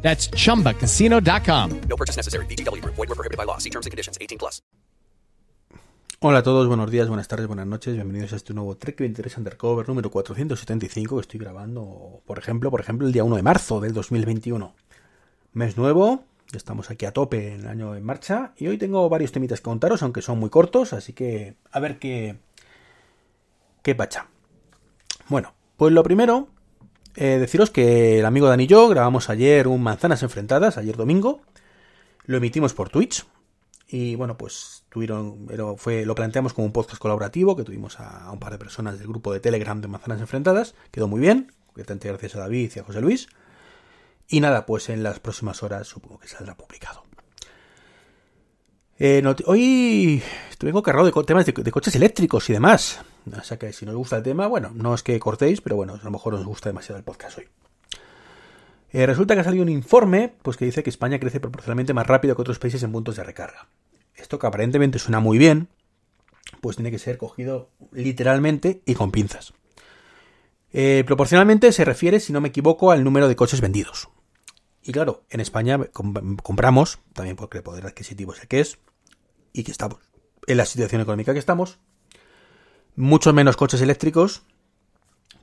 That's chumbacasino.com. No purchase necessary. BGW. Void were prohibited by law. See terms and conditions. 18 plus. Hola a todos, buenos días, buenas tardes, buenas noches, bienvenidos a este nuevo Trek 23 Undercover número 475 que estoy grabando, por ejemplo, por ejemplo, el día 1 de marzo del 2021. Mes nuevo, ya estamos aquí a tope en el año en marcha y hoy tengo varios temitas que contaros, aunque son muy cortos, así que a ver qué qué pacha. Bueno, pues lo primero eh, deciros que el amigo Dani y yo grabamos ayer un Manzanas Enfrentadas, ayer domingo. Lo emitimos por Twitch. Y bueno, pues tuvieron, fue, lo planteamos como un podcast colaborativo que tuvimos a, a un par de personas del grupo de Telegram de Manzanas Enfrentadas. Quedó muy bien. Gracias a David y a José Luis. Y nada, pues en las próximas horas supongo que saldrá publicado. Eh, no, hoy vengo cargado de temas de, coches eléctricos y demás. O sea que si nos gusta el tema, bueno, no es que cortéis, pero bueno, a lo mejor os gusta demasiado el podcast hoy. Eh, resulta que ha salido un informe pues, que dice que España crece proporcionalmente más rápido que otros países en puntos de recarga. Esto que aparentemente suena muy bien, pues tiene que ser cogido literalmente y con pinzas. Eh, proporcionalmente se refiere, si no me equivoco, al número de coches vendidos. Y claro, en España compramos, también porque el poder adquisitivo es el que es, y que estamos en la situación económica que estamos, muchos menos coches eléctricos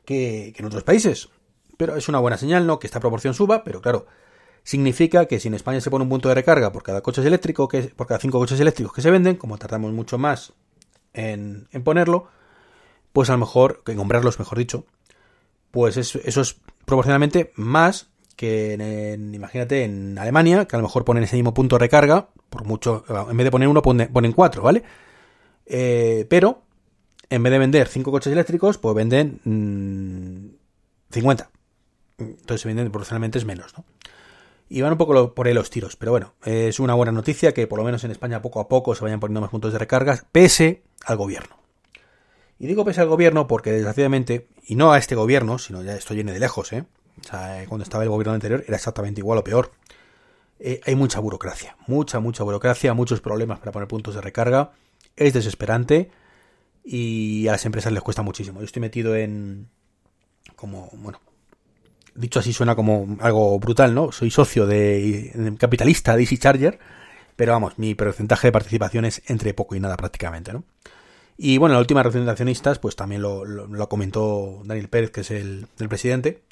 que, que, en otros países. Pero es una buena señal, ¿no? Que esta proporción suba, pero claro, significa que si en España se pone un punto de recarga por cada coche eléctrico, que, por cada cinco coches eléctricos que se venden, como tardamos mucho más en, en ponerlo, pues a lo mejor, en comprarlos, mejor dicho, pues eso es proporcionalmente más que imagínate en Alemania, que a lo mejor ponen ese mismo punto de recarga, por mucho, en vez de poner uno, ponen, cuatro, ¿vale? Eh, pero, en vez de vender cinco coches eléctricos, pues venden mmm, 50. Entonces se venden proporcionalmente es menos, ¿no? Y van un poco por ahí los tiros, pero bueno, es una buena noticia que por lo menos en España poco a poco se vayan poniendo más puntos de recarga, pese al gobierno. Y digo pese al gobierno porque desgraciadamente, y no a este gobierno, sino ya esto viene de lejos, ¿eh? Sea, cuando estaba el gobierno anterior era exactamente igual o peor. Eh, hay mucha burocracia, mucha, mucha burocracia, muchos problemas para poner puntos de recarga. Es desesperante y a las empresas les cuesta muchísimo. Yo estoy metido en... como, bueno, dicho así suena como algo brutal, ¿no? Soy socio de, capitalista de Easy Charger, pero vamos, mi porcentaje de participación es entre poco y nada prácticamente, ¿no? Y bueno, la última reunión de accionistas, pues también lo, comentó Daniel Pérez, que es el presidente.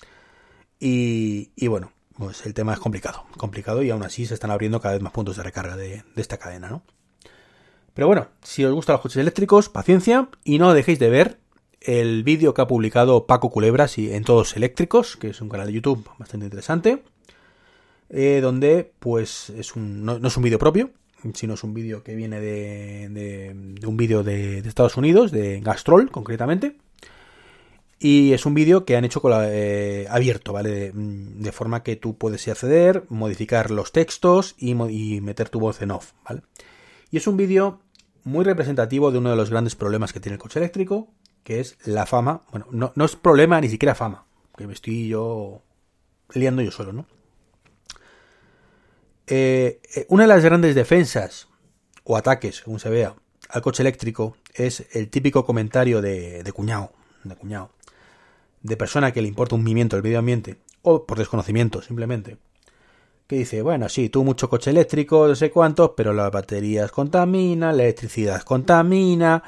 Y, bueno, pues el tema es complicado, complicado y aún así se están abriendo cada vez más puntos de recarga de, esta cadena, ¿no? Pero bueno, si os gustan los coches eléctricos, paciencia y no dejéis de ver el vídeo que ha publicado Paco Culebras en Todos Eléctricos, que es un canal de YouTube bastante interesante, eh, donde pues es un, no, es un vídeo propio, sino es un vídeo que viene de, de, de un vídeo de, de, Estados Unidos, de Gastrol concretamente, y es un vídeo que han hecho con la, eh, abierto, ¿vale? De, de, forma que tú puedes acceder, modificar los textos y, meter tu voz en off, ¿vale? Y es un vídeo muy representativo de uno de los grandes problemas que tiene el coche eléctrico, que es la fama. Bueno, no, es problema ni siquiera fama, que me estoy yo liando yo solo, ¿no? Eh, una de las grandes defensas o ataques, según se vea, al coche eléctrico es el típico comentario de, de cuñado, de cuñado, de persona que le importa un pimiento el medio ambiente, o por desconocimiento simplemente, que dice, bueno, sí, tú mucho coche eléctrico, no sé cuántos, pero las baterías contaminan, la electricidad contamina,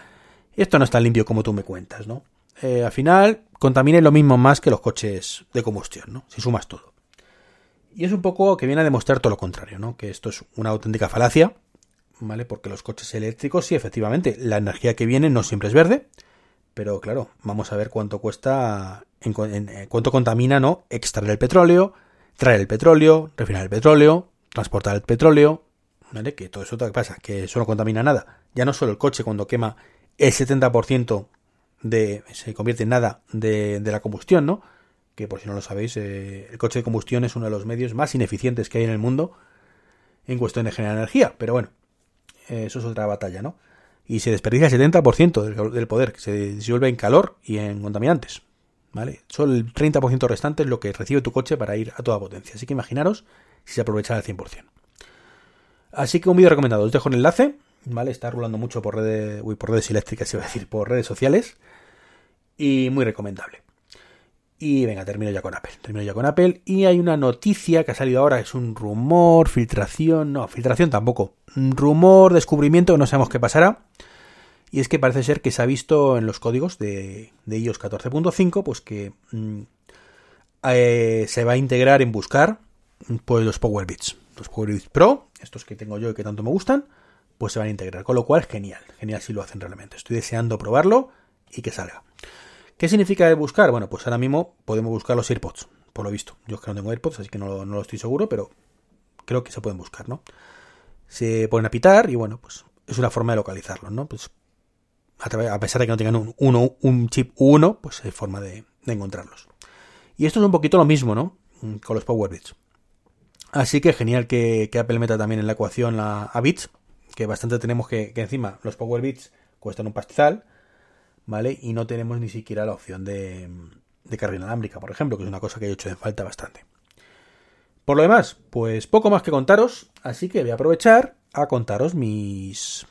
esto no es tan limpio como tú me cuentas, ¿no? Eh, al final, contamina lo mismo más que los coches de combustión, ¿no? Si sumas todo. Y es un poco que viene a demostrar todo lo contrario, ¿no? Que esto es una auténtica falacia, ¿vale? Porque los coches eléctricos, sí, efectivamente, la energía que viene no siempre es verde, pero claro, vamos a ver cuánto cuesta, en, en, en, cuánto contamina, ¿no? Extraer el petróleo, traer el petróleo, refinar el petróleo, transportar el petróleo, ¿vale? Que todo eso ¿qué pasa, que eso no contamina nada. Ya no solo el coche cuando quema el 70% de, se convierte en nada de, de la combustión, ¿no? que por si no lo sabéis, eh, el coche de combustión es uno de los medios más ineficientes que hay en el mundo en cuestión de generar energía. Pero bueno, eh, eso es otra batalla, ¿no? Y se desperdicia el 70% del, poder, que se disuelve en calor y en contaminantes. ¿Vale? Solo el 30% restante es lo que recibe tu coche para ir a toda potencia. Así que imaginaros si se aprovechara al 100%. Así que un vídeo recomendado. Os dejo el enlace. ¿Vale? Está rulando mucho por redes, uy, por redes eléctricas, iba a decir, por redes sociales. Y muy recomendable. Y venga, termino ya con Apple. Termino ya con Apple. Y hay una noticia que ha salido ahora. Es un rumor, filtración. No, filtración tampoco. Rumor, descubrimiento, no sabemos qué pasará. Y es que parece ser que se ha visto en los códigos de, iOS 14.5, pues que mmm, eh, se va a integrar en buscar pues los Power Beats. Los Power Beats Pro, estos que tengo yo y que tanto me gustan, pues se van a integrar. Con lo cual, genial. Genial si lo hacen realmente. Estoy deseando probarlo y que salga. ¿Qué significa buscar? Bueno, pues ahora mismo podemos buscar los AirPods, por lo visto. Yo es que no tengo AirPods, así que no, lo estoy seguro, pero creo que se pueden buscar, ¿no? Se ponen a pitar y bueno, pues es una forma de localizarlos, ¿no? Pues a pesar de que no tengan un, uno, un chip 1, pues hay forma de, encontrarlos. Y esto es un poquito lo mismo, ¿no? Con los Power Beats. Así que genial que, Apple meta también en la ecuación la, a Beats, que bastante tenemos que, que encima los Power Beats cuestan un pastizal, ¿vale? Y no tenemos ni siquiera la opción de, de carga inalámbrica, por ejemplo, que es una cosa que he hecho en falta bastante. Por lo demás, pues poco más que contaros, así que voy a aprovechar a contaros mis,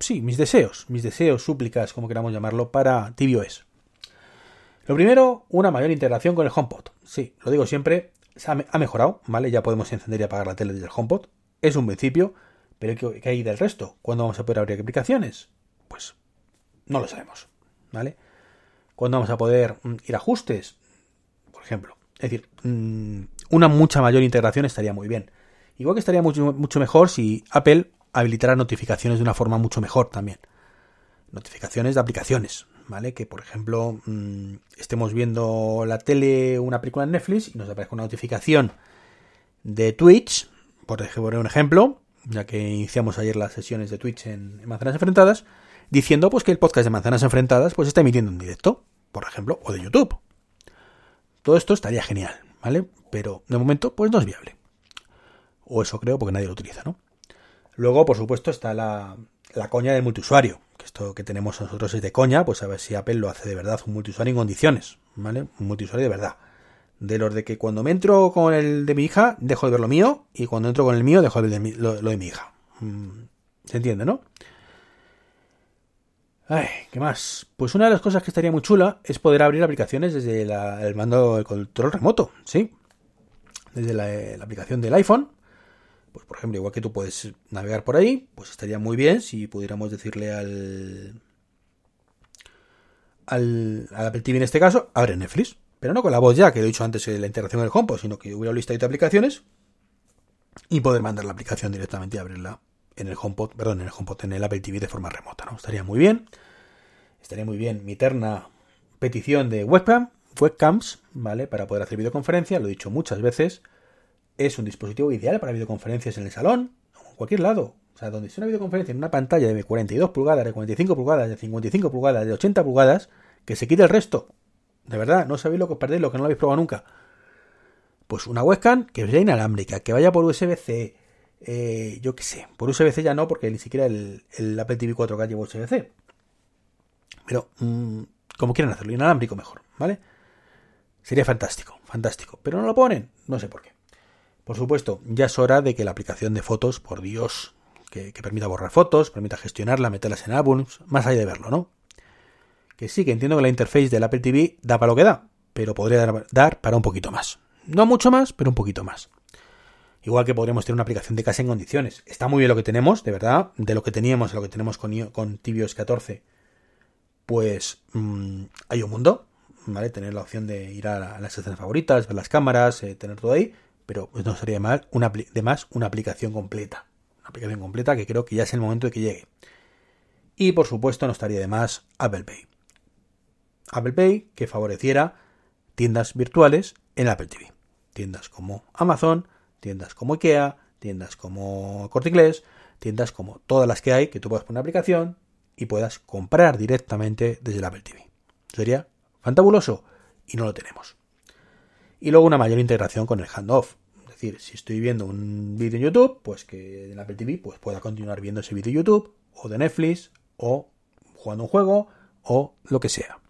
sí, mis deseos, mis deseos, súplicas, como queramos llamarlo, para tvOS. Lo primero, una mayor integración con el HomePod. Sí, lo digo siempre, ha mejorado, ¿vale? Ya podemos encender y apagar la tele desde el HomePod. Es un principio, pero ¿qué hay del resto? ¿Cuándo vamos a poder abrir aplicaciones? Pues no lo sabemos, ¿vale? ¿Cuándo vamos a poder ir a ajustes? Por ejemplo. Es decir, una mucha mayor integración estaría muy bien. Igual que estaría mucho, mucho mejor si Apple habilitará notificaciones de una forma mucho mejor también. Notificaciones de aplicaciones, ¿vale? Que por ejemplo mmm, estemos viendo la tele, una película en Netflix y nos aparezca una notificación de Twitch, por ejemplo, un ejemplo, ya que iniciamos ayer las sesiones de Twitch en, en, Enfrentadas, diciendo pues que el podcast de Manzanas Enfrentadas pues está emitiendo en directo, por ejemplo, o de YouTube. Todo esto estaría genial, ¿vale? Pero de momento pues no es viable. O eso creo porque nadie lo utiliza, ¿no? Luego, por supuesto, está la, la, coña del multiusuario. Que esto que tenemos nosotros es de coña, pues a ver si Apple lo hace de verdad, un multiusuario en condiciones, ¿vale? Un multiusuario de verdad. De los de que cuando me entro con el de mi hija, dejo de ver lo mío, y cuando entro con el mío, dejo de ver lo, lo, de mi hija. ¿Se entiende, no? Ay, ¿qué más? Pues una de las cosas que estaría muy chula es poder abrir aplicaciones desde el mando del control remoto, ¿sí? Desde la, la aplicación del iPhone, pues por ejemplo, igual que tú puedes navegar por ahí, pues estaría muy bien si pudiéramos decirle al, al, Apple TV en este caso, abre Netflix. Pero no con la voz ya, que he dicho antes de la integración del HomePod, sino que hubiera una lista de aplicaciones y poder mandar la aplicación directamente y abrirla en el HomePod, perdón, en el HomePod, en el Apple TV de forma remota, ¿no? Estaría muy bien. Estaría muy bien mi eterna petición de webcam, webcams, ¿vale? Para poder hacer videoconferencia, lo he dicho muchas veces es un dispositivo ideal para videoconferencias en el salón o en cualquier lado. O sea, donde sea una videoconferencia en una pantalla de 42 pulgadas, de 45 pulgadas, de 55 pulgadas, de 80 pulgadas, que se quite el resto. De verdad, no sabéis lo que os perdéis, lo que no lo habéis probado nunca. Pues una webcam que sea inalámbrica, que vaya por USB-C, eh, yo qué sé, por USB-C ya no, porque ni siquiera el, el Apple TV 4K lleva USB-C. Pero, mmm, como quieran hacerlo, inalámbrico mejor, ¿vale? Sería fantástico, fantástico. Pero no lo ponen, no sé por qué. Por supuesto, ya es hora de que la aplicación de fotos, por Dios, que, permita borrar fotos, permita gestionarla, meterlas en álbums, más allá de verlo, ¿no? Que sí, que entiendo que la interface del Apple TV da para lo que da, pero podría dar para un poquito más. No mucho más, pero un poquito más. Igual que podríamos tener una aplicación de casa en condiciones. Está muy bien lo que tenemos, de verdad, de lo que teníamos a lo que tenemos con, con tvOS 14, pues mmm, hay un mundo, ¿vale? Tener la opción de ir a, las escenas favoritas, ver las cámaras, eh, tener todo ahí pero pues no sería mal una, de más una aplicación completa. Una aplicación completa que creo que ya es el momento de que llegue. Y por supuesto no estaría de más Apple Pay. Apple Pay que favoreciera tiendas virtuales en Apple TV. Tiendas como Amazon, tiendas como IKEA, tiendas como Corte Inglés, tiendas como todas las que hay que tú puedas poner una aplicación y puedas comprar directamente desde el Apple TV. Sería fantabuloso y no lo tenemos y luego una mayor integración con el handoff. Es decir, si estoy viendo un vídeo en YouTube, pues que en Apple TV pues pueda continuar viendo ese vídeo en YouTube, o de Netflix, o jugando un juego, o lo que sea.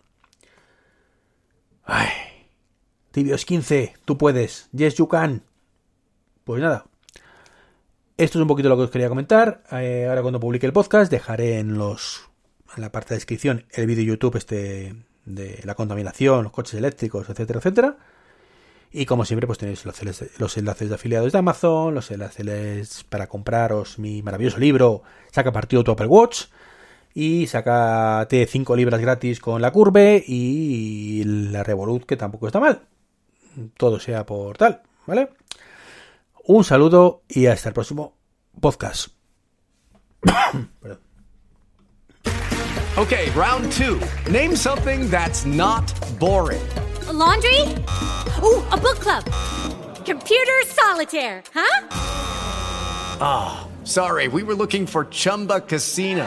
Ay. Tibios 15, tú puedes. Yes, you can. Pues nada. Esto es un poquito lo que os quería comentar. Eh, ahora cuando publique el podcast dejaré en los en la parte de descripción el vídeo de YouTube este de la contaminación, los coches eléctricos, etcétera, etcétera. Y como siempre, pues tenéis los enlaces, los enlaces de afiliados de Amazon, los enlaces para compraros mi maravilloso libro, Saca partido tu Apple Watch, y sacate 5 libras gratis con la curve y la Revolut, que tampoco está mal. Todo sea por tal, ¿vale? Un saludo y hasta el próximo podcast. Perdón. Okay, round two. Name something that's not boring. A laundry? Ooh, a book club. Computer solitaire, huh? Sorry, we were looking for Chumba Casino.